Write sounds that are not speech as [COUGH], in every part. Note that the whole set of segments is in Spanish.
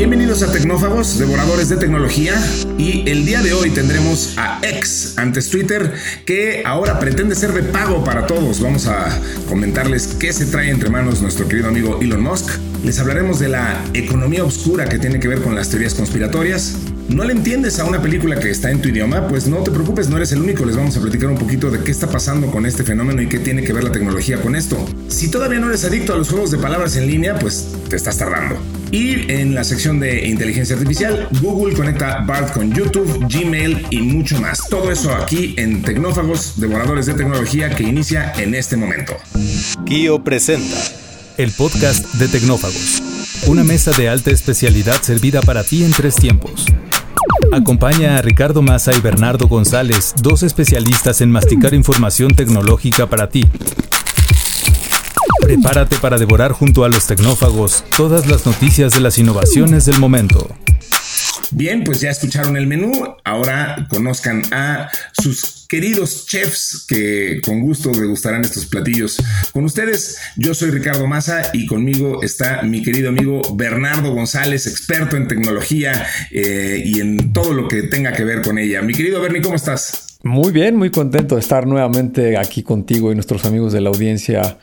Bienvenidos a Tecnófagos, devoradores de tecnología. Y el día de hoy tendremos a X, antes Twitter, que ahora pretende ser de pago para todos. Vamos a comentarles qué se trae entre manos nuestro querido amigo Elon Musk. Les hablaremos de la economía oscura que tiene que ver con las teorías conspiratorias. ¿No le entiendes a una película que está en tu idioma? Pues no te preocupes, no eres el único. Les vamos a platicar un poquito de qué está pasando con este fenómeno y qué tiene que ver la tecnología con esto. Si todavía no eres adicto a los juegos de palabras en línea, pues te estás tardando. Y en la sección de inteligencia artificial, Google conecta BART con YouTube, Gmail y mucho más. Todo eso aquí en Tecnófagos, devoradores de tecnología que inicia en este momento. Kio presenta el podcast de Tecnófagos. Una mesa de alta especialidad servida para ti en tres tiempos. Acompaña a Ricardo Massa y Bernardo González, dos especialistas en masticar información tecnológica para ti. Prepárate para devorar junto a los tecnófagos todas las noticias de las innovaciones del momento. Bien, pues ya escucharon el menú. Ahora conozcan a sus queridos chefs que con gusto degustarán estos platillos con ustedes. Yo soy Ricardo Massa y conmigo está mi querido amigo Bernardo González, experto en tecnología eh, y en todo lo que tenga que ver con ella. Mi querido Bernie, ¿cómo estás? Muy bien, muy contento de estar nuevamente aquí contigo y nuestros amigos de la audiencia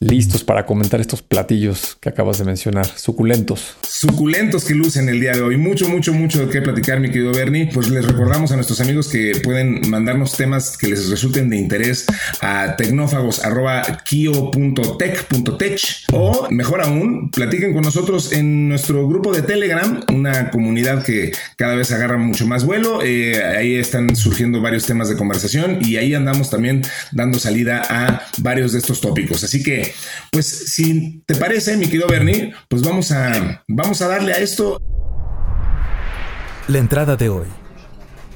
listos para comentar estos platillos que acabas de mencionar, suculentos. Suculentos que lucen el día de hoy. Mucho, mucho, mucho de qué platicar, mi querido Bernie. Pues les recordamos a nuestros amigos que pueden mandarnos temas que les resulten de interés a tecnófagos.kio.tech.tech o mejor aún, platiquen con nosotros en nuestro grupo de Telegram, una comunidad que cada vez agarra mucho más vuelo. Eh, ahí están surgiendo varios temas de conversación y ahí andamos también dando salida a varios de estos tópicos. Así que pues si te parece, mi querido Bernie, pues vamos a, vamos a darle a esto. La entrada de hoy.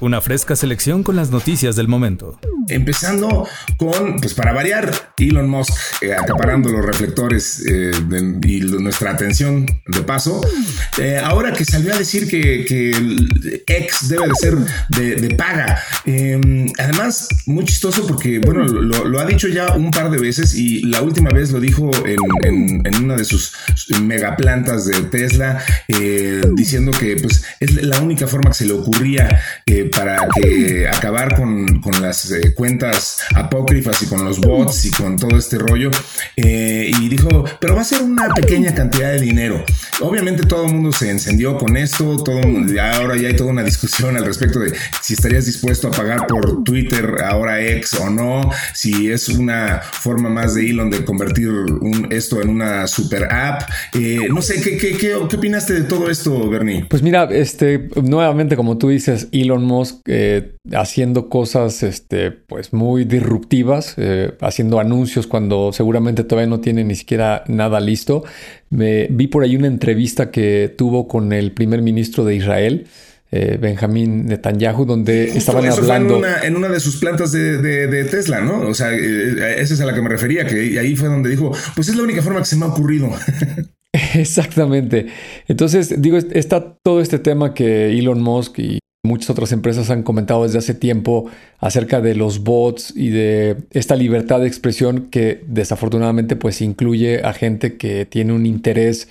Una fresca selección con las noticias del momento. Empezando con, pues para variar, Elon Musk eh, acaparando los reflectores eh, y nuestra atención de paso. Eh, ahora que salió a decir que, que X debe de ser de, paga. Em, además, muy chistoso porque, bueno, lo, ha dicho ya un par de veces y la última vez lo dijo en, una de sus megaplantas de Tesla, diciendo que pues es la única forma que se le ocurría para que acabar con, con las cuentas apócrifas y con los bots y con todo este rollo. Eh, y dijo, pero va a ser una pequeña cantidad de dinero. Obviamente todo el mundo se encendió con esto, todo ahora ya hay toda una discusión al respecto de si estarías dispuesto a pagar por Twitter ahora X o no, si es una forma más de Elon de convertir esto en una super app. Eh, no sé, ¿qué, qué, qué, opinaste de todo esto, Bernie? Pues mira, este, nuevamente como tú dices, Elon Musk eh, haciendo cosas, este, pues muy disruptivas, eh, haciendo anuncios cuando seguramente todavía no tiene ni siquiera nada listo. Me, vi por ahí una entrevista que tuvo con el primer ministro de Israel. Eh, Benjamín Netanyahu, donde estaban hablando. en, una, de sus plantas de, Tesla, ¿no? O sea, eh, esa es a la que me refería, que ahí fue donde dijo: Pues es la única forma que se me ha ocurrido. [LAUGHS] Exactamente. Entonces, digo, está todo este tema que Elon Musk y Muchas otras empresas han comentado desde hace tiempo acerca de los bots y de esta libertad de expresión que desafortunadamente pues incluye a gente que tiene un interés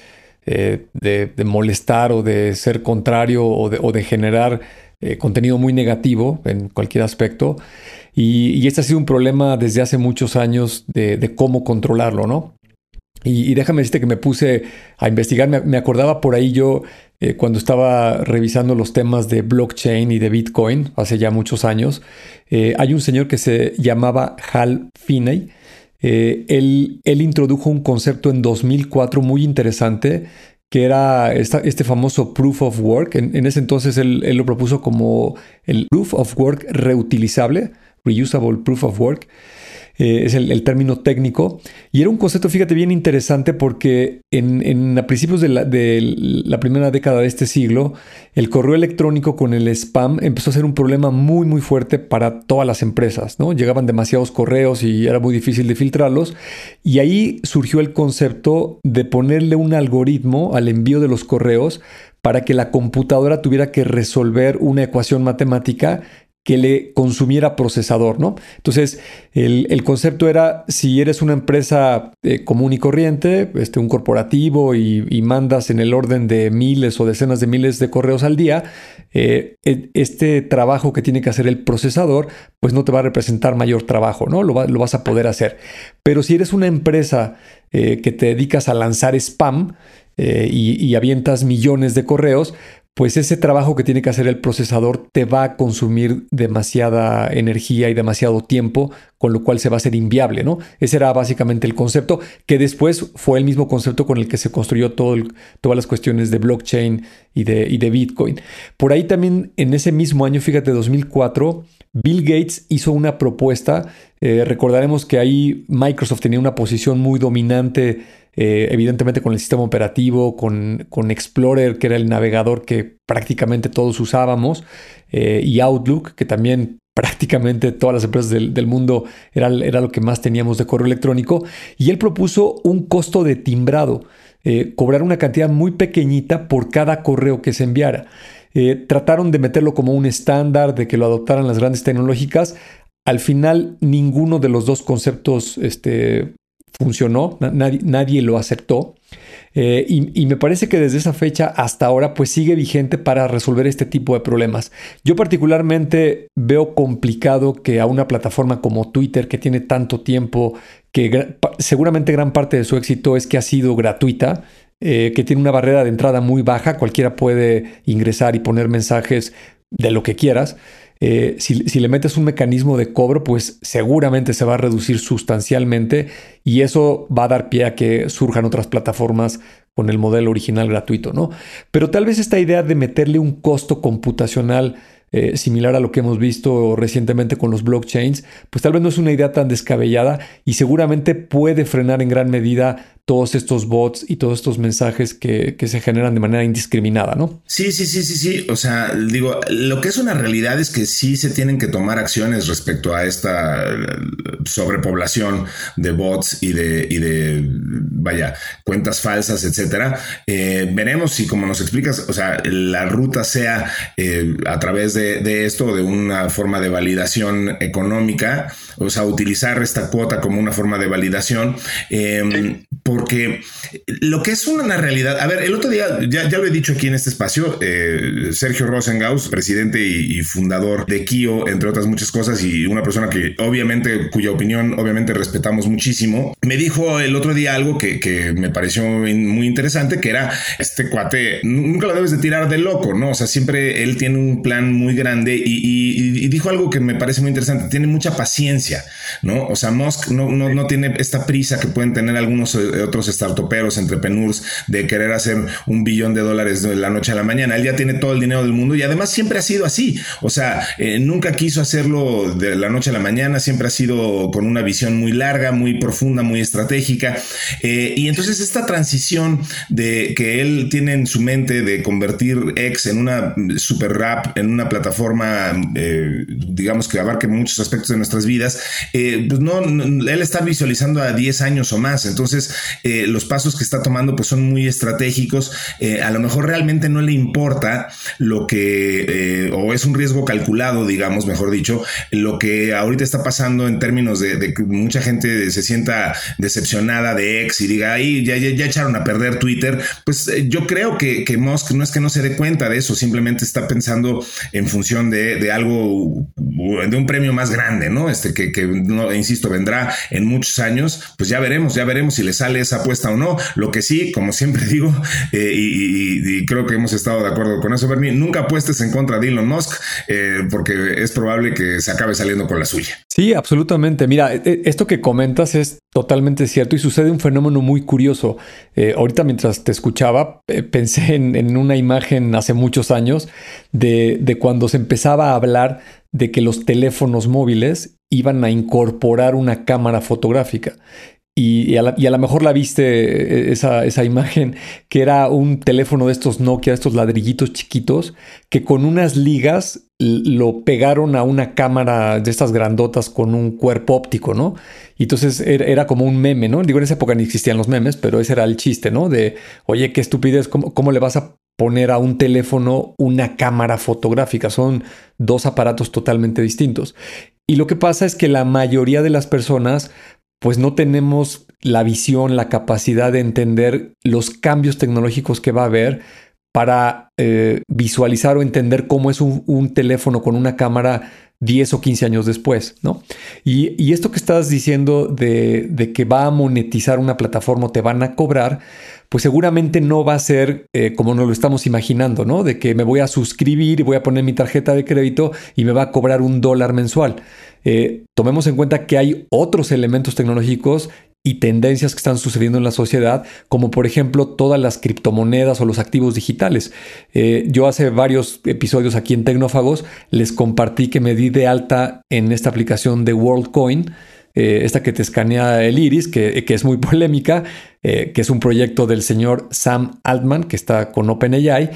eh, de, molestar o de ser contrario o de, generar eh, contenido muy negativo en cualquier aspecto. Y, este ha sido un problema desde hace muchos años de, cómo controlarlo, ¿no? Y, déjame decirte que me puse a investigar, me acordaba por ahí yo eh, cuando estaba revisando los temas de blockchain y de Bitcoin hace ya muchos años, eh, hay un señor que se llamaba Hal Finney. Eh, él, él, introdujo un concepto en 2004 muy interesante que era este famoso proof of work. En, ese entonces él, él, lo propuso como el proof of work reutilizable, reusable proof of work. Eh, es el, término técnico. Y era un concepto, fíjate, bien interesante porque en, a principios de la, primera década de este siglo, el correo electrónico con el spam empezó a ser un problema muy, muy fuerte para todas las empresas, ¿no? Llegaban demasiados correos y era muy difícil de filtrarlos. Y ahí surgió el concepto de ponerle un algoritmo al envío de los correos para que la computadora tuviera que resolver una ecuación matemática que le consumiera procesador, ¿no? Entonces, el, concepto era, si eres una empresa eh, común y corriente, este, un corporativo y, mandas en el orden de miles o decenas de miles de correos al día, eh, e, este trabajo que tiene que hacer el procesador, pues no te va a representar mayor trabajo, ¿no? Lo, vas a poder hacer. Pero si eres una empresa eh, que te dedicas a lanzar spam, y, avientas millones de correos, pues ese trabajo que tiene que hacer el procesador te va a consumir demasiada energía y demasiado tiempo, con lo cual se va a hacer inviable, ¿no? Ese era básicamente el concepto, que después fue el mismo concepto con el que se construyó todo todas las cuestiones de blockchain y de, de Bitcoin. Por ahí también, en ese mismo año, fíjate, 2004, Bill Gates hizo una propuesta. Eh, recordaremos que ahí Microsoft tenía una posición muy dominante eh, evidentemente con el sistema operativo, con, con, Explorer, que era el navegador que prácticamente todos usábamos, eh, y Outlook, que también [LAUGHS] prácticamente todas las empresas del, mundo era, era, lo que más teníamos de correo electrónico, y él propuso un costo de timbrado, eh, cobrar una cantidad muy pequeñita por cada correo que se enviara. trataron de meterlo como un estándar, de que lo adoptaran las grandes tecnológicas. Al final, ninguno de los dos conceptos este, funcionó, nadie, lo aceptó. Eh, y, me parece que desde esa fecha hasta ahora pues sigue vigente para resolver este tipo de problemas. Yo particularmente veo complicado que a una plataforma como Twitter que tiene tanto tiempo, que seguramente gran parte de su éxito es que ha sido gratuita, eh, que tiene una barrera de entrada muy baja, cualquiera puede ingresar y poner mensajes de lo que quieras. Eh, si, le metes un mecanismo de cobro, pues seguramente se va a reducir sustancialmente y eso va a dar pie a que surjan otras plataformas con el modelo original gratuito, ¿no? Pero tal vez esta idea de meterle un costo computacional eh, similar a lo que hemos visto recientemente con los blockchains, pues tal vez no es una idea tan descabellada y seguramente puede frenar en gran medida todos estos bots y todos estos mensajes que, se generan de manera indiscriminada, ¿no? Sí, sí, sí, sí, sí. O sea, digo, lo que es una realidad es que sí se tienen que tomar acciones respecto a esta sobrepoblación de bots y de, y de vaya, cuentas falsas, etcétera. Eh, veremos si, como nos explicas, o sea, la ruta sea eh, a través de, de esto, de una forma de validación económica, o sea, utilizar esta cuota como una forma de validación. Eh, porque lo que es una realidad, a ver, el otro día, ya, ya lo he dicho aquí en este espacio, eh, Sergio Rosengaus, presidente y, fundador de Kio, entre otras muchas cosas, y una persona que obviamente, cuya opinión obviamente respetamos muchísimo, me dijo el otro día algo que, que me pareció muy interesante, que era este cuate, nunca lo debes de tirar de loco, ¿no? O sea, siempre él tiene un plan muy grande y, y, dijo algo que me parece muy interesante, tiene mucha paciencia, ¿no? O sea, Musk no, no, no tiene esta prisa que pueden tener algunos eh, otros startuperos, entrepreneurs, de querer hacer un billón de dólares de la noche a la mañana. Él ya tiene todo el dinero del mundo y además siempre ha sido así. O sea, eh, nunca quiso hacerlo de la noche a la mañana, siempre ha sido con una visión muy larga, muy profunda, muy estratégica. Eh, y entonces esta transición de que él tiene en su mente de convertir X en una super rap, en una plataforma, eh, digamos que abarque muchos aspectos de nuestras vidas, pues no, él está visualizando a 10 años o más. Entonces, eh, los pasos que está tomando pues son muy estratégicos. Eh, a lo mejor realmente no le importa lo que, eh, o es un riesgo calculado, digamos, mejor dicho, lo que ahorita está pasando en términos de, que mucha gente se sienta decepcionada de ex y diga, ahí ya, ya, echaron a perder Twitter. Pues yo creo que, que Musk no es que no se dé cuenta de eso, simplemente está pensando en función de, algo, de un premio más grande, ¿no? Este que, que no, insisto, vendrá en muchos años, pues ya veremos, ya veremos si le sale esa apuesta o no. Lo que sí, como siempre [LAUGHS] digo, eh, y, creo que hemos estado de acuerdo con eso, Bernie, nunca apuestes en contra de Elon Musk, eh, porque es probable que se acabe saliendo con la suya. Sí, absolutamente. Mira, e, e, esto que comentas es totalmente cierto y sucede un fenómeno muy curioso. Eh, ahorita mientras te escuchaba, pensé en, una imagen hace muchos años de, de cuando se empezaba a hablar de que los teléfonos móviles iban a incorporar una cámara fotográfica. Y, a lo mejor la viste eh, esa, imagen, que era un teléfono de estos Nokia, estos ladrillitos chiquitos, que con unas ligas lo pegaron a una cámara de estas grandotas con un cuerpo óptico, ¿no? Y entonces era, como un meme, ¿no? Digo, en esa época ni existían los memes, pero ese era el chiste, ¿no? De, oye, qué estupidez, ¿cómo, cómo le vas a poner a un teléfono una cámara fotográfica. Son dos aparatos totalmente distintos. Y lo que pasa es que la mayoría de las personas pues no tenemos la visión, la capacidad de entender los cambios tecnológicos que va a haber para eh, visualizar o entender cómo es un, teléfono con una cámara 10 o 15 años después, ¿no? Y, esto que estás diciendo de, que va a monetizar una plataforma o te van a cobrar, pues seguramente no va a ser eh, como nos lo estamos imaginando, ¿no? De que me voy a suscribir y voy a poner mi tarjeta de crédito y me va a cobrar un dólar mensual. Eh, tomemos en cuenta que hay otros elementos tecnológicos y tendencias que están sucediendo en la sociedad, como por ejemplo todas las criptomonedas o los activos digitales. Eh, yo hace varios episodios aquí en Tecnófagos les compartí que me di de alta en esta aplicación de WorldCoin, eh, esta que te escanea el iris, que, es muy [LAUGHS] polémica, eh, que es un proyecto del señor Sam Altman, que está con OpenAI.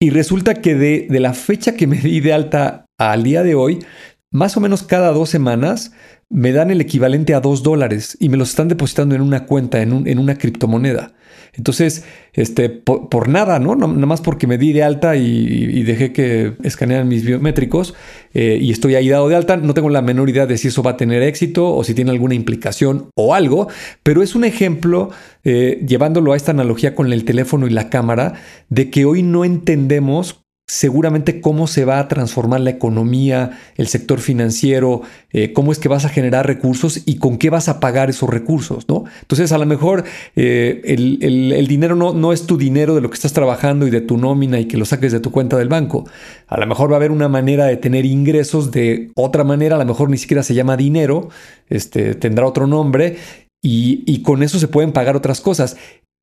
Y resulta que de, de la fecha que me di de alta al día de hoy, más o menos cada dos semanas me dan el equivalente a dos dólares y me los están depositando en una cuenta, en, una criptomoneda. Entonces, este, por, nada, ¿no? Nada más porque me di de alta y, dejé que escanearan mis biométricos eh, y estoy ahí dado de alta, no tengo la menor idea de si eso va a tener éxito o si tiene alguna implicación o algo, pero es un ejemplo, eh, llevándolo a esta analogía con el teléfono y la cámara, de que hoy no entendemos seguramente cómo se va a transformar la economía, el sector financiero, eh, cómo es que vas a generar recursos y con qué vas a pagar esos recursos, ¿no? Entonces, a lo mejor eh, el, dinero no, no, es tu dinero de lo que estás trabajando y de tu nómina y que lo saques de tu cuenta del banco. A lo mejor va a haber una manera de tener ingresos de otra manera, a lo mejor ni siquiera se llama dinero, este, tendrá otro nombre y, y con eso se pueden pagar otras cosas.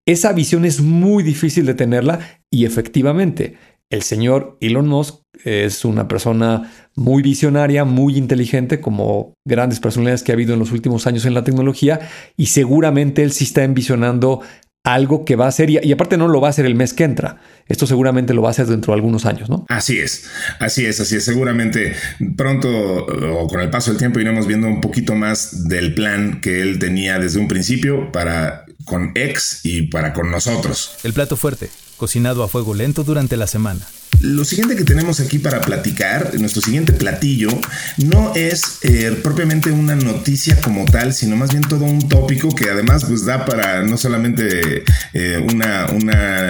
Esa visión es muy difícil de tenerla y efectivamente el señor Elon Musk es una persona muy visionaria, muy inteligente, como grandes personalidades que ha habido en los últimos años en la tecnología, y seguramente él sí está envisionando algo que va a ser, y, aparte no lo va a hacer el mes que entra, esto seguramente lo va a hacer dentro de algunos años, ¿no? Así es, así es, así es, seguramente pronto o con el paso del tiempo iremos viendo un poquito más del plan que él tenía desde un principio para con X y para con nosotros. El plato fuerte cocinado a fuego lento durante la semana. Lo siguiente que tenemos aquí para platicar, nuestro siguiente platillo, no es eh, propiamente una noticia como tal, sino más bien todo un tópico que además pues da para no solamente eh, una, una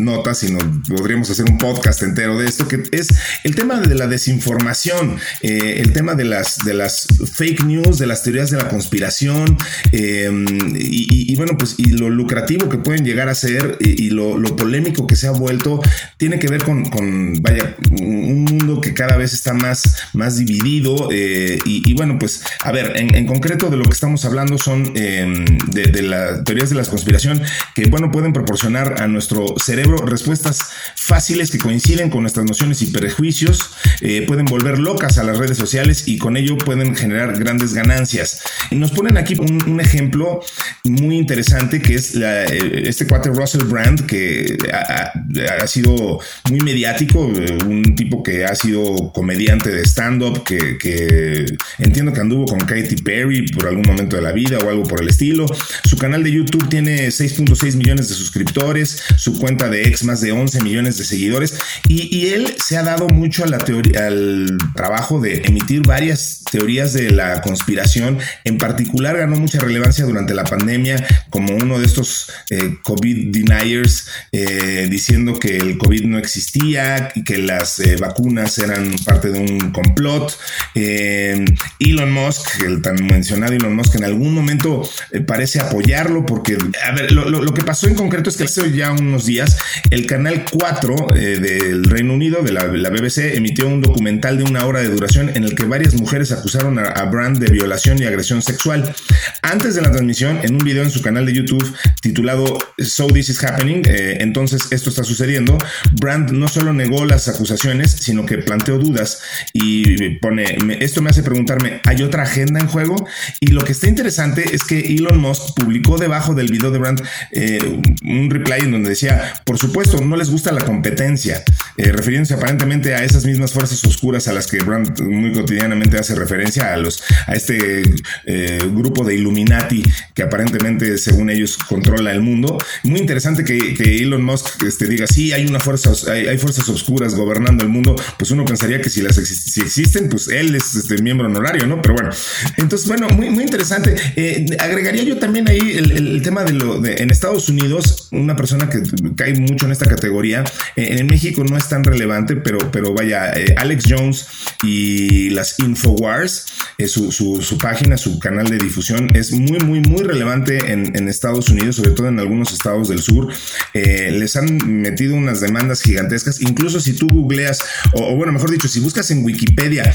nota, sino podríamos hacer un podcast entero de esto, que es el tema de la desinformación, eh, el tema de las, de las fake news, de las teorías de la conspiración, y, bueno, pues y lo lucrativo que pueden llegar a ser y, lo, polémico que se ha vuelto, tiene que ver con vaya, un mundo que cada vez está más, más dividido. Eh, y, bueno, pues, a ver, en, concreto de lo que estamos hablando son em, de, las teorías de la conspiración que, bueno, pueden proporcionar a nuestro cerebro respuestas fáciles que coinciden con nuestras nociones y prejuicios, eh, pueden volver locas a las redes sociales y con ello pueden generar grandes ganancias. Y nos ponen aquí un, ejemplo muy interesante que es eh, este cuate Russell Brand que ha, ha sido muy mediático eh, un tipo que ha sido comediante de stand-up, que, entiendo que anduvo con Katy Perry por algún momento de la vida o algo por el estilo. Su canal de YouTube tiene 6.6 millones de suscriptores, su cuenta de ex más de 11 millones de seguidores y, él se ha dado mucho a la teoría, al trabajo de emitir varias teorías de la conspiración. En particular ganó mucha relevancia durante la pandemia como uno de estos eh, COVID deniers eh, diciendo que el COVID no existía que las eh, vacunas eran parte de un complot. Eh, Elon Musk, el tan mencionado Elon Musk, en algún momento eh, parece apoyarlo porque, a ver, lo, que pasó en concreto es que hace ya unos días el canal 4 del Reino Unido, de la, BBC, emitió un documental de una hora de duración en el que varias mujeres acusaron a, a Brand de violación y agresión sexual. Antes de la transmisión, en un video en su canal de YouTube titulado So This Is Happening, entonces esto está sucediendo, Brand no solo negó las acusaciones, sino que planteó dudas y pone, esto me hace preguntarme, ¿hay otra agenda en juego? Y lo que está interesante es que Elon Musk publicó debajo del video de Brand eh, un reply en donde decía, por supuesto, no les gusta la competencia. Eh, refiriéndose aparentemente a esas mismas fuerzas oscuras a las que Brand muy cotidianamente hace referencia, a, los, a este eh, grupo de Illuminati que aparentemente, según ellos, controla el mundo. Muy interesante que, Elon Musk este, diga, sí, hay, una fuerza, hay, fuerzas oscuras gobernando el mundo, pues uno pensaría que si las si existen, pues él es este, miembro honorario, ¿no? Pero bueno, entonces, bueno, muy, muy interesante. Eh, agregaría yo también ahí el, tema de lo de en Estados Unidos, una persona que cae mucho en esta categoría, en México no es tan relevante, pero, pero vaya, eh, Alex Jones y las Infowars, su, su, página, su canal de difusión es muy, muy, muy relevante en, Estados Unidos, sobre todo en algunos estados del sur. les han metido unas demandas gigantescas, incluso si tú googleas, o, bueno, mejor dicho, si buscas en Wikipedia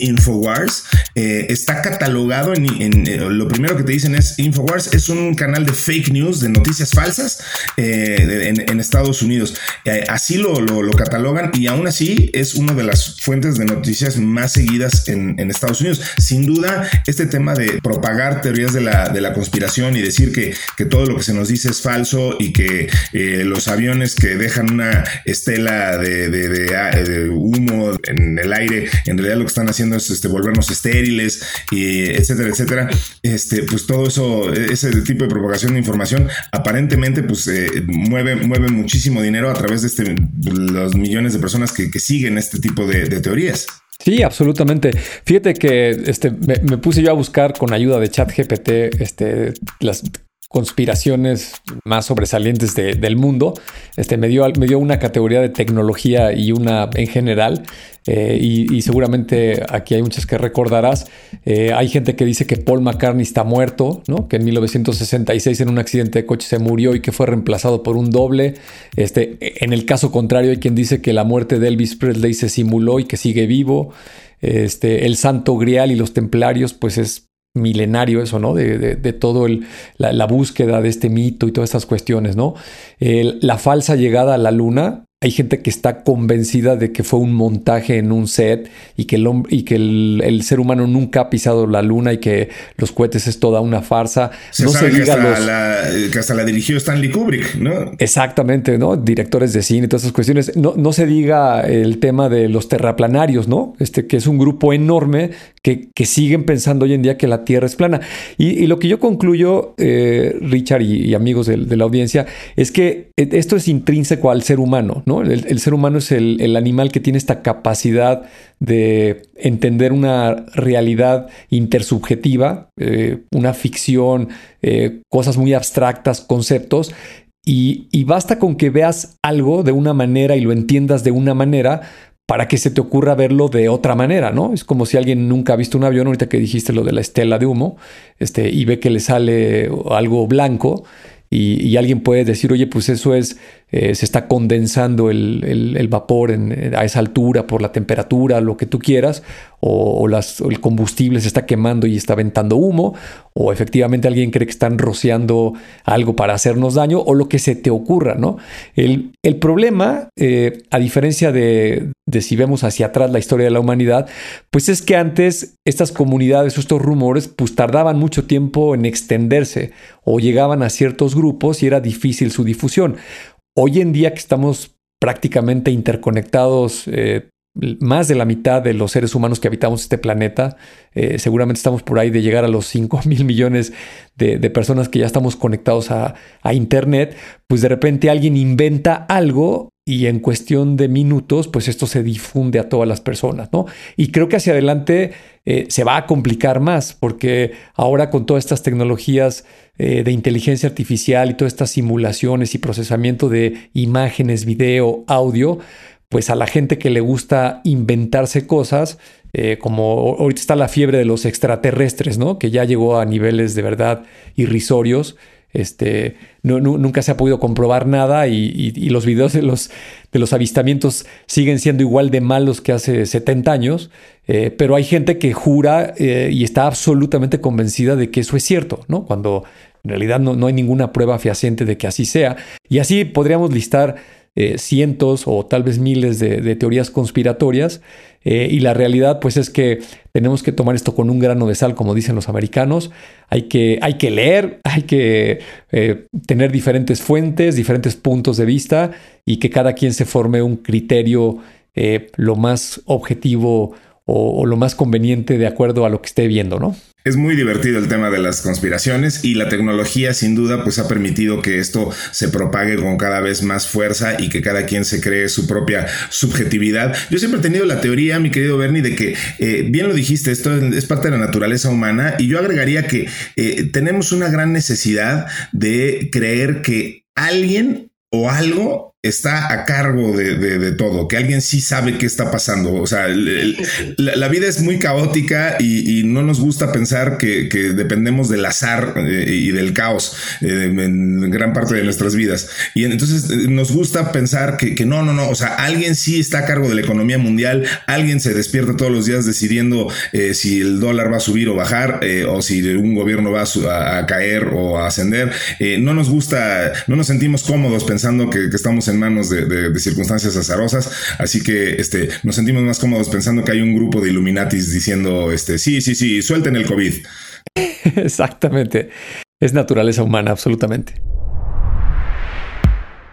Infowars, está catalogado en, lo primero que te dicen es Infowars es un canal de fake news, de noticias falsas eh, en, Estados Unidos. Eh, así lo, catalogan y aún así es una de las fuentes de noticias más seguidas en, Estados Unidos. Sin duda, este tema de propagar teorías de la, de la conspiración y decir que, que, todo lo que se nos dice es falso y que eh, los aviones que dejan una estela de, de, humo en el aire, en realidad lo que están haciendo es este, volvernos estériles, y etcétera, etcétera. Este, pues todo eso, ese tipo de propagación de información aparentemente pues eh, mueve, mueve muchísimo dinero a través de este, los millones de personas que, siguen este tipo de, teorías. Sí, absolutamente. Fíjate que este, me, puse yo a buscar con ayuda de ChatGPT este, las conspiraciones más sobresalientes del mundo. Este, me, dio, me dio una categoría de tecnología y una en general. Eh, y, seguramente aquí hay muchas que recordarás. Eh, hay gente que dice que Paul McCartney está muerto, ¿no? que en 1966 en un accidente de coche se murió y que fue reemplazado por un doble. Este, en el caso contrario hay quien dice que la muerte de Elvis Presley se simuló y que sigue vivo. Este, el Santo Grial y los Templarios, pues es milenario eso, ¿no? De, de, todo el, la, búsqueda de este mito y todas estas cuestiones, ¿no? la falsa llegada a la luna hay gente que está convencida de que fue un montaje en un set y que, el, y que el, ser humano nunca ha pisado la luna y que los cohetes es toda una farsa. Se no sabe se que, hasta la, que, hasta la, dirigió Stanley Kubrick, ¿no? Exactamente, ¿no? Directores de cine y todas esas cuestiones. No, no se diga el tema de los terraplanarios, ¿no? Este que es un grupo enorme que, que siguen pensando hoy en día que la Tierra es plana. Y, lo que yo concluyo, eh, Richard y, amigos de, de la audiencia, es que esto es intrínseco al ser humano, el, ser humano es el, animal que tiene esta capacidad de entender una realidad intersubjetiva, eh, una ficción, eh, cosas muy abstractas, conceptos, y, basta con que veas algo de una manera y lo entiendas de una manera para que se te ocurra verlo de otra manera, ¿no? Es como si alguien nunca ha visto un avión, ahorita que dijiste lo de la estela de humo, este, y ve que le sale algo blanco, y, alguien puede decir, oye, pues eso es, eh, se está condensando el, vapor a esa altura por la temperatura, lo que tú quieras, o, el combustible se está quemando y está aventando humo, o efectivamente alguien cree que están rociando algo para hacernos daño, o lo que se te ocurra, ¿no? El, problema, eh, a diferencia de, de, si vemos hacia atrás la historia de la humanidad, pues es que antes estas comunidades, estos rumores, pues tardaban mucho tiempo en extenderse o llegaban a ciertos grupos y era difícil su difusión. Hoy en día que estamos prácticamente interconectados eh, más de la mitad de los seres humanos que habitamos este planeta. Eh, seguramente estamos por ahí de llegar a los 5 [LAUGHS] mil millones de, personas que ya estamos conectados a, Internet. Pues de repente alguien inventa algo y en cuestión de minutos, pues esto se difunde a todas las personas, ¿no? Y creo que hacia adelante eh, se va a complicar más, porque ahora con todas estas tecnologías eh, de inteligencia artificial y todas estas simulaciones y procesamiento de imágenes, video, audio, pues a la gente que le gusta inventarse cosas, eh, como ahorita está la fiebre de los extraterrestres, ¿no? Que ya llegó a niveles de verdad irrisorios. Este, nunca se ha podido comprobar nada y, los videos de los, de los, avistamientos siguen siendo igual de malos que hace 70 años, eh, pero hay gente que jura eh, y está absolutamente convencida de que eso es cierto, ¿no? Cuando en realidad no, no hay ninguna prueba fehaciente de que así sea. Y así podríamos listar eh, cientos o tal vez miles de, teorías conspiratorias eh, y la realidad pues es que tenemos que tomar esto con un grano de sal, como dicen los americanos. Hay que, hay que leer, hay que eh, tener diferentes fuentes, diferentes puntos de vista y que cada quien se forme un criterio lo más objetivo o, lo más conveniente de acuerdo a lo que esté viendo, ¿no? Es muy divertido el tema de las conspiraciones y la tecnología sin duda pues ha permitido que esto se propague con cada vez más fuerza y que cada quien se cree su propia subjetividad. Yo siempre he tenido la teoría, mi querido Bernie, de que, eh, bien lo dijiste, esto es parte de la naturaleza humana y yo agregaría que eh, tenemos una gran necesidad de creer que alguien o algo está a cargo de, todo, que alguien sí sabe qué está pasando. O sea, la, vida es muy caótica y, no nos gusta pensar que, dependemos del azar eh, y del caos eh, en gran parte de nuestras vidas. Y entonces eh, nos gusta pensar que, no, no, no. O sea, alguien sí está a cargo de la economía mundial, alguien se despierta todos los días decidiendo si el dólar va a subir o bajar o si un gobierno va a, caer o a ascender. no nos gusta, no nos sentimos cómodos pensando que, que estamos en manos de, circunstancias azarosas, así que este, nos sentimos más cómodos pensando que hay un grupo de Illuminatis diciendo, este, sí, sí, sí, suelten el COVID. [LAUGHS] Exactamente, es naturaleza humana, absolutamente.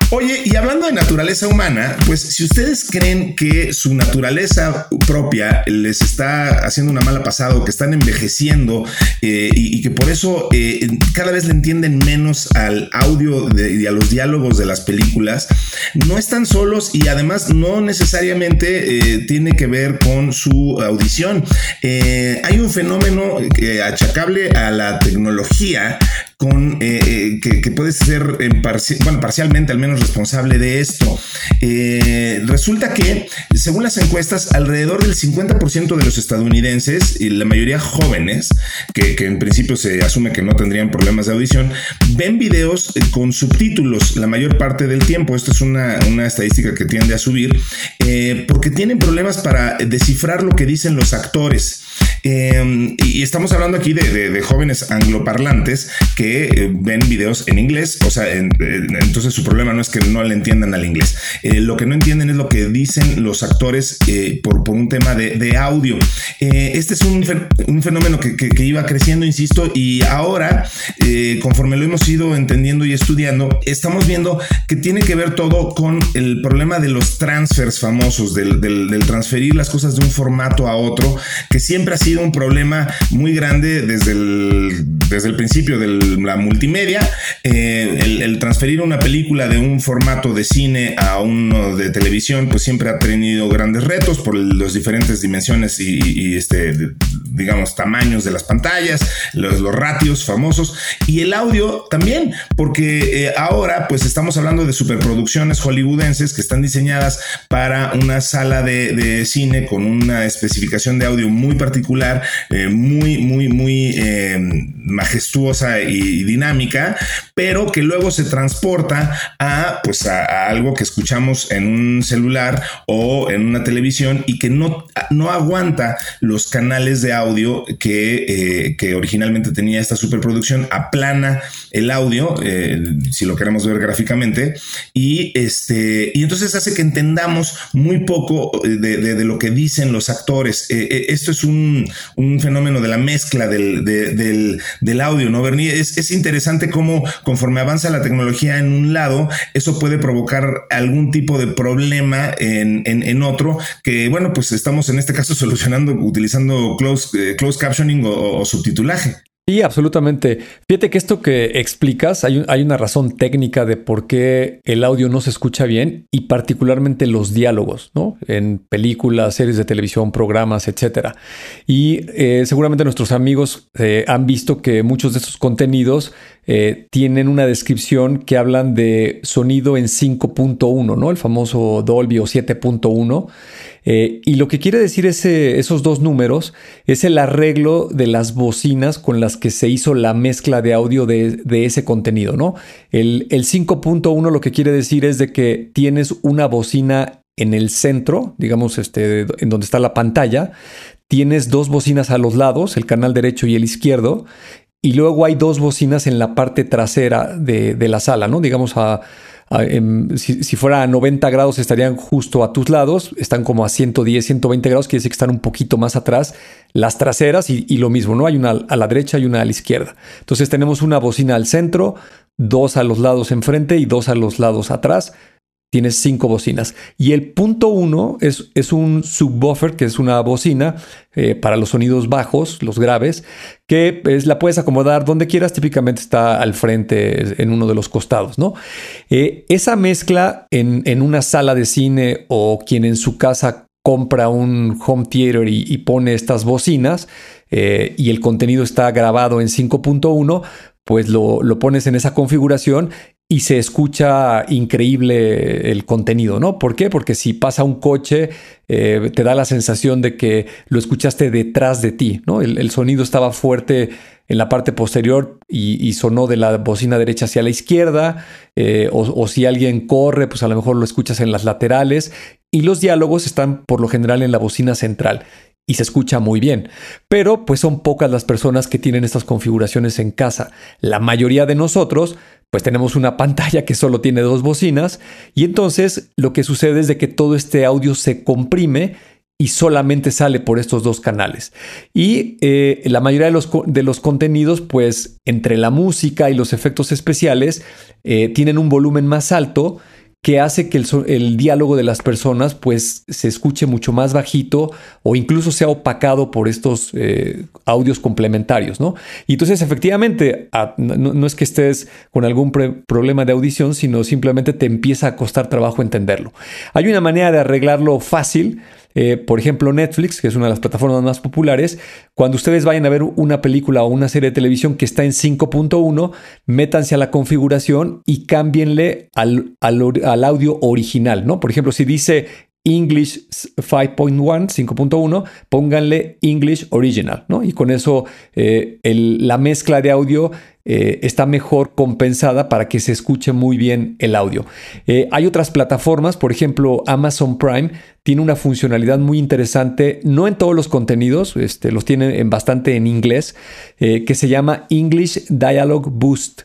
Oye, y hablando de naturaleza humana, pues si ustedes creen que su naturaleza propia les está haciendo una mala pasada o que están envejeciendo eh, y, que por eso eh, cada vez le entienden menos al audio y a los diálogos de las películas, no están solos y además no necesariamente eh, tiene que ver con su audición. hay un fenómeno achacable a la tecnología con que, que, puede ser en bueno, parcialmente al menos responsable de esto. Eh, resulta que, según las encuestas, alrededor del 50% de los estadounidenses, y la mayoría jóvenes, que, en principio se asume que no tendrían problemas de audición, ven videos eh, con subtítulos la mayor parte del tiempo. Esto es una, estadística que tiende a subir, eh, porque tienen problemas para descifrar lo que dicen los actores. Y estamos hablando aquí de, jóvenes angloparlantes que ven videos en inglés, o sea, entonces su problema no es que no le entiendan al inglés. Eh, lo que no entienden es lo que dicen los actores eh, por, por, un tema de, audio. Eh, este es un, un fenómeno que, que, iba creciendo, insisto, y ahora, conforme lo hemos ido entendiendo y estudiando, estamos viendo que tiene que ver todo con el problema de los transfers famosos, del, del, transferir las cosas de un formato a otro, que siempre ha sido un problema muy grande desde el, desde el principio de la multimedia, el, el transferir una película de un formato de cine a uno de televisión, pues siempre ha tenido grandes retos por las diferentes dimensiones y, este, digamos, tamaños de las pantallas, los, ratios famosos y el audio también, porque eh, ahora pues estamos hablando de superproducciones hollywoodenses que están diseñadas para una sala de, cine con una especificación de audio muy particular, eh, muy, muy, muy eh, majestuosa y dinámica, pero que luego se transporta a pues a, algo que escuchamos en un celular o en una televisión y que no, no aguanta los canales de audio que, eh, que originalmente tenía esta superproducción, aplana el audio, eh, si lo queremos ver gráficamente, y, este, y entonces hace que entendamos muy poco de, lo que dicen los actores. Eh, esto es un, fenómeno de la mezcla del, del, audio, ¿no, Bernie? Es, es interesante cómo conforme avanza la tecnología en un lado, eso puede provocar algún tipo de problema en, en, otro que, bueno, pues estamos en este caso [LAUGHS] solucionando utilizando close, eh, close captioning o subtitulaje. Sí, absolutamente. Fíjate que esto que explicas, hay, una razón técnica de por qué el audio no se escucha bien y particularmente los diálogos, ¿no? En películas, series de televisión, programas, etcétera. Y eh, seguramente nuestros amigos eh, han visto que muchos de estos contenidos tienen una descripción que hablan de sonido en 5.1, ¿no? El famoso Dolby o 7.1. Eh, y lo que quiere decir esos dos números es el arreglo de las bocinas con las que se hizo la mezcla de audio de, ese contenido, ¿no? El, el 5.1 lo que quiere decir es de que tienes una bocina en el centro, digamos, este, en donde está la pantalla, tienes dos bocinas a los lados, el canal derecho y el izquierdo, y luego hay dos bocinas en la parte trasera de la sala, ¿no? Digamos a si, fuera a 90 grados estarían justo a tus lados, están como a 110, 120 grados, quiere decir que están un poquito más atrás las traseras y, y lo mismo, ¿no? Hay una a la derecha y una a la izquierda. Entonces tenemos una bocina al centro, dos a los lados enfrente y dos a los lados atrás tienes cinco bocinas. Y el punto uno es, es un subwoofer, que es una bocina eh, para los sonidos bajos, los graves, que la puedes acomodar donde quieras, típicamente está al frente, en uno de los costados, ¿no? Eh, esa mezcla en, en, una sala de cine o quien en su casa compra un home theater y, pone estas bocinas eh, y el contenido está grabado en 5.1, pues lo, lo, pones en esa configuración y se escucha increíble el contenido, ¿no? ¿Por qué? Porque si pasa un coche, eh, te da la sensación de que lo escuchaste detrás de ti, ¿no? El, sonido estaba fuerte en la parte posterior y, sonó de la bocina derecha hacia la izquierda, eh, o, o, si alguien corre, pues a lo mejor lo escuchas en las laterales, y los diálogos están por lo general en la bocina central y se escucha muy bien. Pero pues son pocas las personas que tienen estas configuraciones en casa. La mayoría de nosotros pues tenemos una pantalla que solo tiene dos bocinas y entonces lo que sucede es de que todo este audio se comprime y solamente sale por estos dos canales. Y eh, la mayoría de los, de los, contenidos, pues entre la música y los efectos especiales, eh, tienen un volumen más alto que hace que el, diálogo de las personas pues se escuche mucho más bajito o incluso sea opacado por estos eh, audios complementarios, ¿no? Y entonces efectivamente no, es que estés con algún problema de audición, sino simplemente te empieza a costar trabajo entenderlo. Hay una manera de arreglarlo fácil, eh, por ejemplo, Netflix, que es una de las plataformas más populares, cuando ustedes vayan a ver una película o una serie de televisión que está en 5.1, métanse a la configuración y cámbienle al, al, audio original, ¿no? Por ejemplo, si dice English 5.1, 5.1, pónganle English Original, ¿no? Y con eso eh, la mezcla de audio eh, está mejor compensada para que se escuche muy bien el audio. Eh, hay otras plataformas, por ejemplo, Amazon Prime tiene una funcionalidad muy interesante, no en todos los contenidos, este, los tiene en bastante en inglés, que se llama English Dialogue Boost.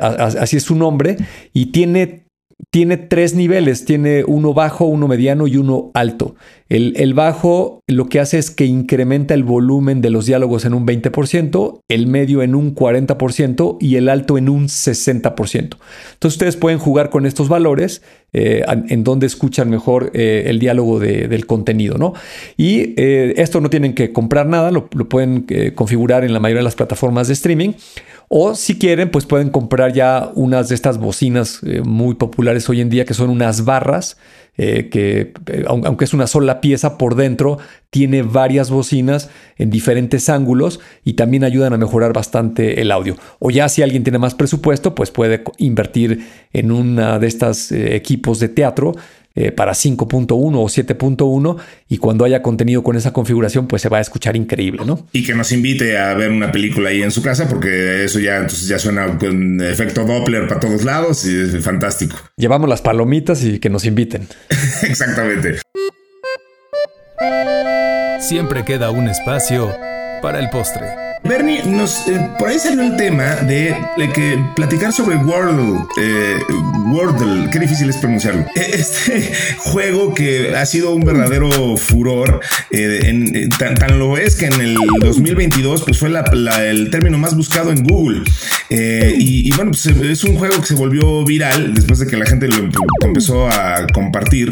así es su nombre, y tiene tiene tres niveles, tiene uno bajo, uno mediano y uno alto. El, bajo lo que hace es que incrementa el volumen de los diálogos en un 20%, el medio en un 40% y el alto en un 60%. Entonces ustedes pueden jugar con estos valores eh, en donde escuchan mejor eh, el diálogo del contenido, ¿no? Y eh, esto no tienen que comprar nada, lo, lo pueden configurar en la mayoría de las plataformas de streaming. O si quieren, pues pueden comprar ya unas de estas bocinas muy populares hoy en día, que son unas barras, eh, que eh, aunque es una sola pieza por dentro, tiene varias bocinas en diferentes ángulos y también ayudan a mejorar bastante el audio. O ya si alguien tiene más presupuesto, pues puede invertir en una de estas equipos de teatro eh, para 5.1 o 7.1 y cuando haya contenido con esa configuración pues se va a escuchar increíble, ¿no? Y que nos invite a ver una película ahí en su casa porque eso ya entonces ya suena con efecto Doppler para todos lados y es fantástico. Llevamos las palomitas y que nos inviten. [LAUGHS] Exactamente. Siempre queda un espacio para el postre. Bernie, nos, eh, por ahí salió el tema de, que platicar sobre Wordle, eh, Wordle, qué difícil es pronunciarlo. [LAUGHS] Este juego que ha sido un verdadero furor, eh, tan, lo es que en el 2022 pues fue el término más buscado en Google. y, bueno, pues es un juego que se volvió viral después de que la gente lo empezó a compartir.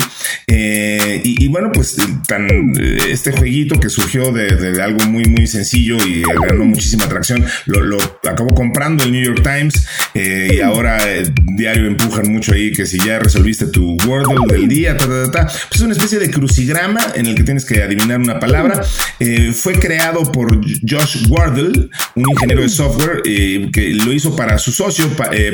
Y, bueno, pues tan, este jueguito que surgió de, algo muy, muy sencillo y ganó muchísima atracción. Lo, acabó comprando el New York Times eh, y ahora eh, diario empujan mucho ahí que si ya resolviste tu Wordle del día, ta, ta, ta, pues es una especie de crucigrama en el que tienes que adivinar una palabra. Eh, fue creado por Josh Wardle, un ingeniero de software que lo hizo para su socio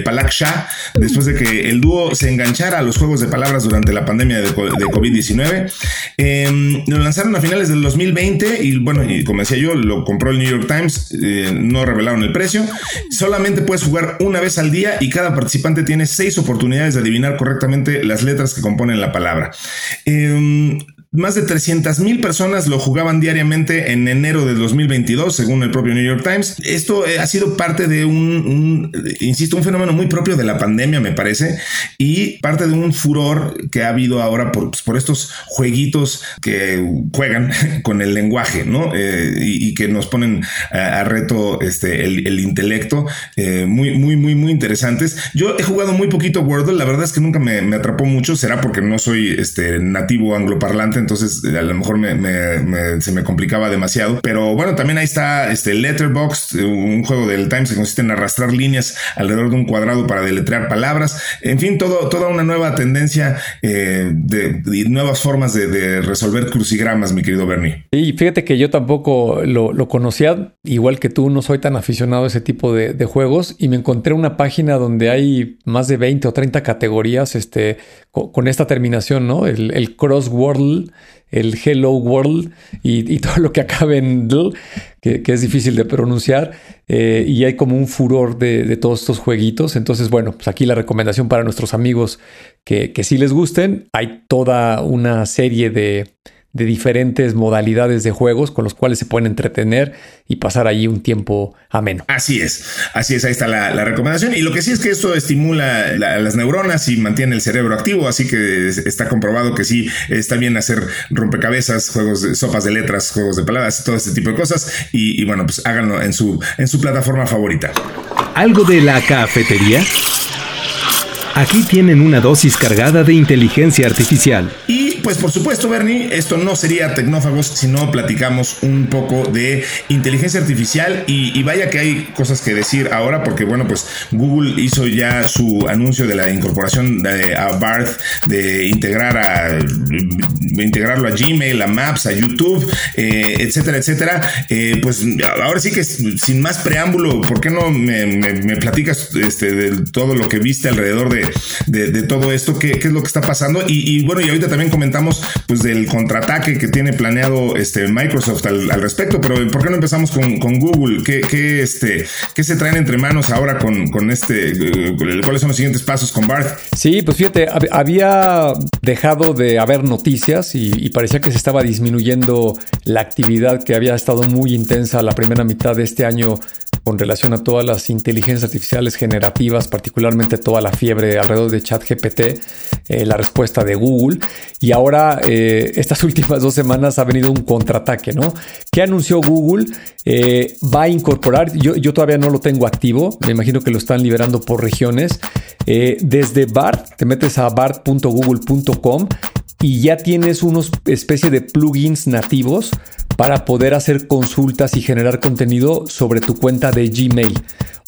Palak Shah, después de que el dúo se enganchara a los juegos de palabras durante la pandemia de, COVID-19. Em, lo lanzaron a finales del 2020 y bueno, y como decía yo, lo compró el New York Times eh, no revelaron el precio. Solamente puedes jugar una vez al día y cada participante tiene seis oportunidades de adivinar correctamente las letras que componen la palabra. Em, más de 300 mil personas lo jugaban diariamente en enero de 2022, según el propio New York Times. Esto eh, ha sido parte de un, insisto, un fenómeno muy propio de la pandemia, me parece, y parte de un furor que ha habido ahora por, pues, por estos jueguitos que juegan [LAUGHS] con el lenguaje, ¿no? Eh, y, que nos ponen a, reto este, el, intelecto, eh, muy, muy, muy, muy interesantes. Yo he jugado muy poquito Wordle, la verdad es que nunca me, atrapó mucho, será porque no soy este, nativo angloparlante, entonces a lo mejor se me complicaba demasiado, pero bueno, también ahí está este Letterboxd, un juego del Times que consiste en arrastrar líneas alrededor de un cuadrado para deletrear palabras, en fin, todo, toda una nueva tendencia eh, de, nuevas formas de, resolver crucigramas, mi querido Bernie. Y fíjate que yo tampoco lo, conocía, igual que tú, no soy tan aficionado a ese tipo de, juegos y me encontré una página donde hay más de 20 o 30 categorías este, con, esta terminación, ¿no? El, el cross el Hello World y, [LAUGHS] todo lo que acabe en que, que, es difícil de pronunciar. Eh, y hay como un furor de, todos estos jueguitos. Entonces, bueno, pues aquí la recomendación para nuestros amigos que, que sí les gusten. Hay toda una serie de, de diferentes modalidades de juegos con los cuales se pueden entretener y pasar allí un tiempo ameno. Así es, así es, ahí está la, recomendación. Y lo que sí es que esto estimula las neuronas y mantiene el cerebro activo, así que está comprobado que sí está bien hacer rompecabezas, juegos de sopas de letras, juegos de palabras, todo este tipo de cosas. Y, y bueno, pues háganlo en su, en su plataforma favorita. ¿Algo de la cafetería? Aquí tienen una dosis cargada de inteligencia artificial. Y pues por supuesto, Bernie, esto no sería Tecnófagos si no platicamos un poco de inteligencia artificial y, vaya que hay cosas que decir ahora porque bueno, pues Google hizo ya su anuncio de la incorporación de, a Barth de integrar a integrarlo a Gmail, a Maps, a YouTube, eh, etcétera, etcétera. Eh, pues ahora sí que sin más preámbulo, ¿por qué no me, platicas este, de todo lo que viste alrededor de de, todo esto, qué, es lo que está pasando. Y, bueno, y ahorita también comentamos pues del contraataque que tiene planeado este, Microsoft al, respecto, pero ¿por qué no empezamos con, Google? ¿Qué, este, ¿Qué se traen entre manos ahora con, este? Eh, ¿Cuáles son los siguientes pasos con Bart? Sí, pues fíjate, había dejado de haber noticias y parecía que se estaba disminuyendo la actividad que había estado muy intensa la primera mitad de este año con relación a todas las inteligencias artificiales generativas, particularmente toda la fiebre alrededor de ChatGPT, eh, la respuesta de Google. Y ahora, eh, estas [LAUGHS] últimas dos semanas ha venido un contraataque, ¿no? ¿Qué anunció Google? Eh, va a incorporar, yo, yo, todavía no lo tengo activo, me imagino que lo están liberando por regiones. desde BART, te metes a bart.google.com y ya tienes unos especie de plugins nativos para poder hacer consultas y generar contenido sobre tu cuenta de Gmail.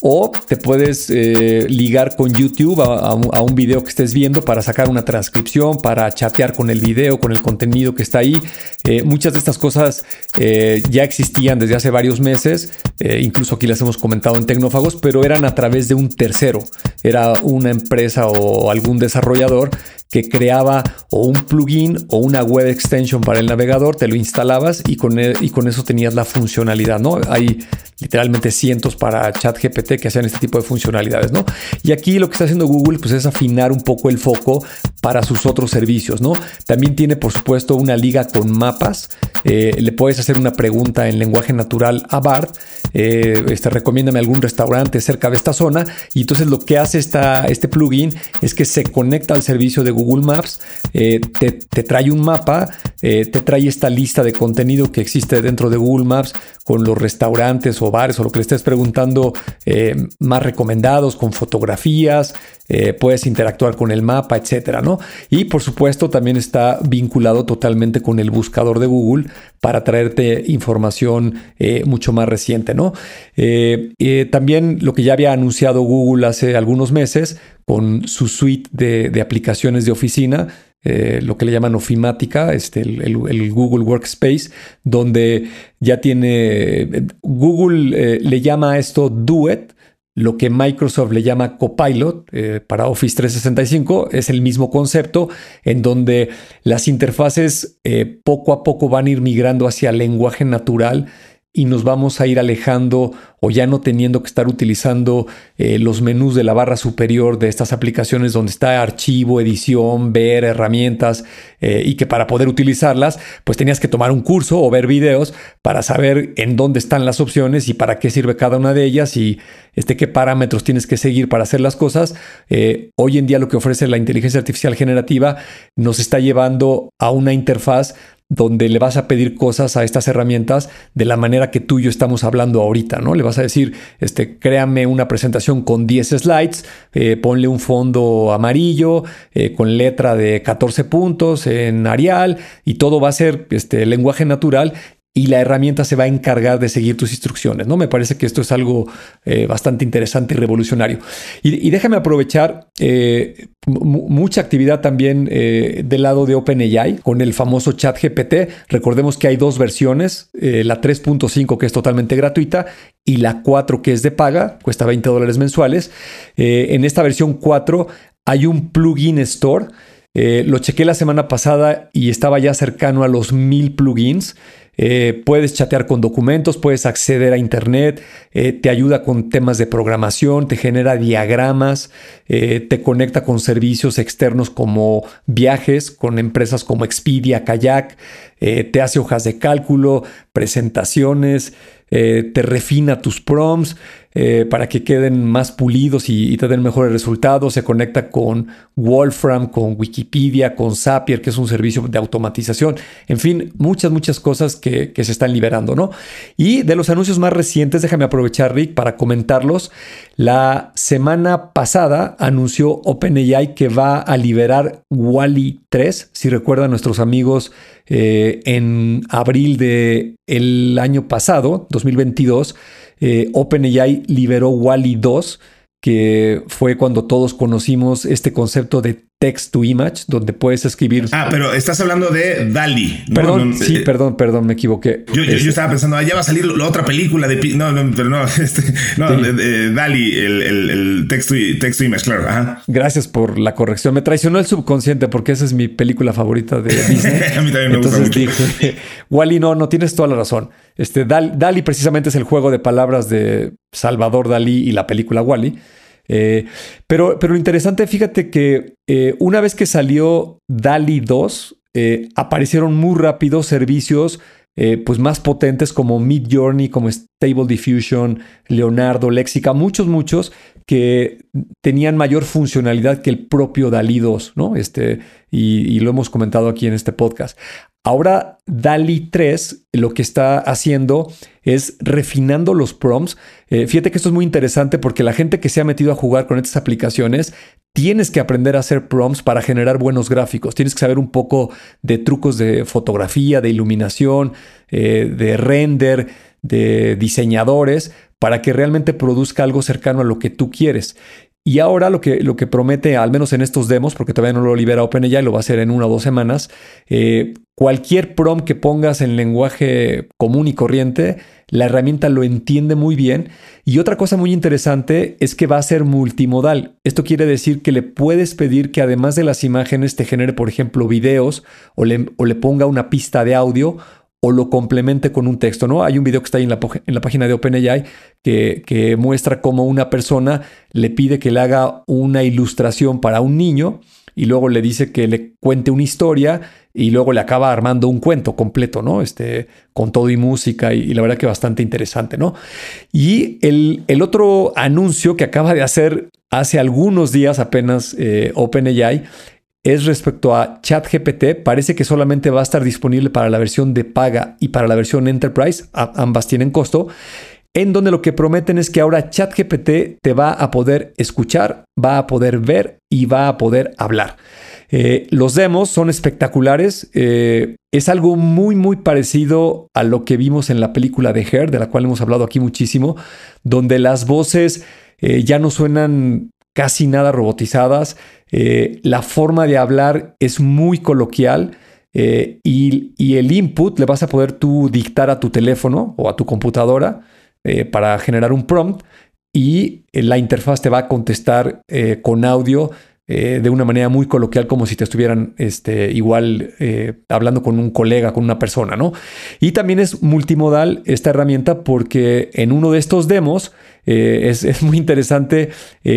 O te puedes eh, ligar con YouTube a, un video que estés viendo para sacar una transcripción, para chatear con el video, con el contenido que está ahí. Eh, muchas de estas cosas eh, ya existían desde hace varios meses, incluso aquí las hemos comentado en Tecnófagos, pero eran a través de un tercero. Era una empresa o algún desarrollador que creaba o un plugin o una web extension para el navegador, te lo instalabas y con, e, y con eso tenías la funcionalidad, ¿no? Hay literalmente cientos para ChatGPT que hacen este tipo de funcionalidades, ¿no? Y aquí lo que está haciendo Google pues es afinar un poco el foco para sus otros servicios, ¿no? También tiene por supuesto una liga con mapas, eh, le puedes hacer una pregunta en lenguaje natural a Bart, eh, este, recomiéndame algún restaurante cerca de esta zona y entonces lo que hace esta, este plugin es que se conecta al servicio de Google Maps, eh, te, trae un mapa, te trae esta lista de contenido que existe dentro de Google Maps con los restaurantes o bares o lo que le estés preguntando eh, más recomendados, con fotografías, eh, puedes interactuar con el mapa, etcétera, ¿no? Y por supuesto también está vinculado totalmente con el buscador de Google para traerte información eh, mucho más reciente, ¿no? también lo que ya había anunciado Google hace algunos meses con su suite de aplicaciones de oficina, eh, lo que le llaman ofimática, este, el, Google Workspace, donde ya tiene, Google eh, le llama a esto Duet, lo que Microsoft le llama Copilot eh, para Office 365 es el mismo concepto en donde las interfaces poco a poco van a ir migrando hacia lenguaje natural y nos vamos a ir alejando o ya no teniendo que estar utilizando eh, los menús de la barra superior de estas aplicaciones donde está archivo, edición, ver herramientas eh, y que para poder utilizarlas pues tenías que tomar un curso o ver videos para saber en dónde están las opciones y para qué sirve cada una de ellas y este, qué parámetros tienes que seguir para hacer las cosas. Eh, hoy en día lo que ofrece la inteligencia artificial generativa nos está llevando a una interfaz donde le vas a pedir cosas a estas herramientas de la manera que tú y yo estamos hablando ahorita, ¿no? Le vas a decir, este, créame una presentación con 10 slides, eh, ponle un fondo amarillo, eh, con letra de 14 puntos en Arial, y todo va a ser este, lenguaje natural y la herramienta se va a encargar de seguir tus instrucciones, ¿no? Me parece que esto es algo eh, bastante interesante y revolucionario. Y, déjame aprovechar eh, mucha actividad también eh, del lado de OpenAI con el famoso chat GPT. Recordemos que hay dos versiones, la 3.5 que es totalmente gratuita y la 4 que es de paga, cuesta 20 dólares mensuales. en esta versión 4 hay un plugin store. lo chequé la semana pasada y estaba ya cercano a los mil plugins. Eh, puedes chatear con documentos, puedes acceder a Internet, eh, te ayuda con temas de programación, te genera diagramas, eh, te conecta con servicios externos como viajes, con empresas como Expedia, Kayak, te hace hojas de cálculo, presentaciones, te refina tus prompts. Eh, para que queden más pulidos y, te den mejores resultados. Se conecta con Wolfram, con Wikipedia, con Zapier, que es un servicio de automatización. En fin, muchas, muchas cosas que, se están liberando, ¿no? Y de los anuncios más recientes, déjame aprovechar, Rick, para comentarlos. La semana pasada anunció OpenAI que va a liberar Wally 3. Si recuerdan nuestros amigos eh, en abril del el año pasado, 2022, eh, OpenAI liberó Wally 2, que fue cuando todos conocimos este concepto de text to image, donde puedes escribir. Ah, pero estás hablando de Dali. Perdón, sí, eh, perdón, perdón, me equivoqué. Yo, este estaba pensando, ah, ya va a salir la otra película de. No, no, pero no, [LAUGHS] este, no, Dali, el, el, text, to, image, claro. Gracias por la corrección. Me traicionó el subconsciente porque esa es mi película favorita de [LAUGHS] Disney. a mí también me Entonces gusta mucho. dije, Wally, no, no tienes toda la razón. Este, Dali, precisamente es el juego de palabras de Salvador Dalí y la película Wally. Eh, pero, pero lo interesante, fíjate que eh, una vez que salió DALI 2, eh, aparecieron muy rápido servicios pues más potentes como Mid Journey, como Stable Diffusion, Leonardo, Lexica, muchos, muchos que tenían mayor funcionalidad que el propio DALI 2, ¿no? Este, y, lo hemos comentado aquí en este podcast. Ahora DALI 3 lo que está haciendo es refinando los prompts. Eh, fíjate que esto es muy interesante porque la gente que se ha metido a jugar con estas aplicaciones tienes que aprender a hacer prompts para generar buenos gráficos. Tienes que saber un poco de trucos de fotografía, de iluminación, eh, de render, de diseñadores para que realmente produzca algo cercano a lo que tú quieres. Y ahora lo que, lo que promete, al menos en estos demos, porque todavía no lo libera OpenAI, lo va a hacer en una o dos semanas, eh, cualquier prompt que pongas en lenguaje común y corriente, la herramienta lo entiende muy bien. Y otra cosa muy interesante es que va a ser multimodal. Esto quiere decir que le puedes pedir que además de las imágenes te genere, por ejemplo, videos o le, ponga una pista de audio o lo complemente con un texto, ¿no? Hay un video que está ahí en la, página de OpenAI que, muestra cómo una persona le pide que le haga una ilustración para un niño y luego le dice que le cuente una historia y luego le acaba armando un cuento completo, ¿no? Este, con todo y música y, la verdad que bastante interesante, ¿no? Y el, el, otro anuncio que acaba de hacer hace algunos días apenas eh, OpenAI es respecto a ChatGPT. Parece que solamente va a estar disponible para la versión de paga y para la versión Enterprise. ambas tienen costo. En donde lo que prometen es que ahora ChatGPT te va a poder escuchar, va a poder ver y va a poder hablar. Eh, los demos son espectaculares. Eh, es algo muy, muy parecido a lo que vimos en la película de Her, de la cual hemos hablado aquí muchísimo, donde las voces eh, ya no suenan casi nada robotizadas. La forma de hablar es muy coloquial eh, y, el input le vas a poder tú dictar a tu teléfono o a tu computadora eh, para generar un prompt y la interfaz te va a contestar con audio eh, de una manera muy coloquial, como si te estuvieran este, igual eh, hablando con un colega, con una persona, ¿no? Y también es multimodal esta herramienta porque en uno de estos demos eh, es, muy interesante,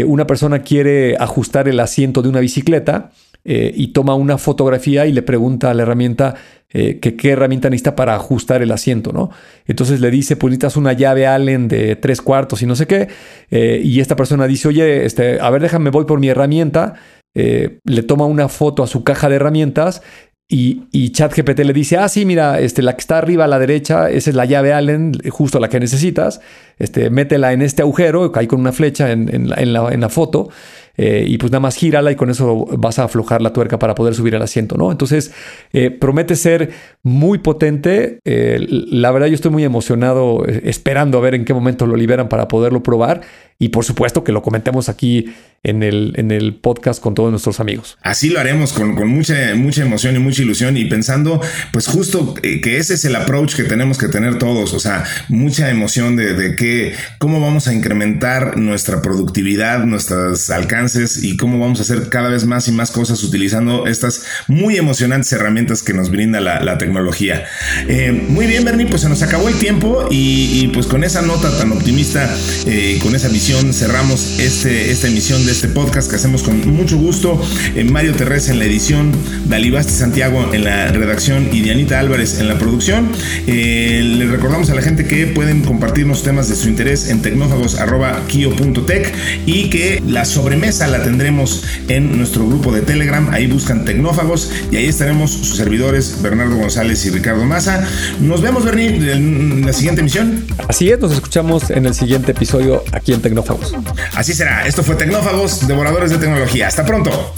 una persona quiere ajustar el asiento de una bicicleta y toma una fotografía y le pregunta a la herramienta que qué herramienta necesita para ajustar el asiento, ¿no? Entonces le dice, pues necesitas una llave Allen de tres cuartos y no sé qué, y esta persona dice, oye, este, a ver, déjame, voy por mi herramienta, eh, le toma una foto a su caja de herramientas y, y ChatGPT le dice, ah, sí, mira, este, la que está arriba a la derecha, esa es la llave Allen, justo la que necesitas, este, métela en este agujero, cae con una flecha en, la, en la foto, eh, y pues nada más gírala y con eso vas a aflojar la tuerca para poder subir al asiento, ¿no? Entonces, eh, promete ser muy potente. la verdad, yo estoy muy emocionado esperando a ver en qué momento lo liberan para poderlo probar y por supuesto que lo comentemos aquí en el, en el podcast con todos nuestros amigos. Así lo haremos con, mucha, mucha emoción y mucha ilusión y pensando pues justo eh, que ese es el approach que tenemos que tener todos, o sea, mucha emoción de, de que cómo vamos a incrementar nuestra productividad, nuestros alcances y cómo vamos a hacer cada vez más y más cosas utilizando estas muy emocionantes herramientas que nos brinda la, tecnología. Eh, muy bien, Bernie, pues se nos acabó el tiempo y, pues con esa nota tan optimista, eh, con esa visión cerramos este, esta emisión de este podcast que hacemos con mucho gusto. en Mario Terrés en la edición, Dalibasti Santiago en la redacción y Dianita Álvarez en la producción. Eh, les recordamos a la gente que pueden compartirnos temas de su interés en tecnófagos.kio.tech y que la sobremesa la tendremos en nuestro grupo de Telegram. Ahí buscan Tecnófagos y ahí estaremos sus servidores Bernardo González y Ricardo Maza. Nos vemos, Bernie, en la siguiente emisión. Así es, nos escuchamos en el siguiente episodio aquí en Tecnófagos. Así será. Esto fue Tecnófagos, devoradores de tecnología. Hasta pronto.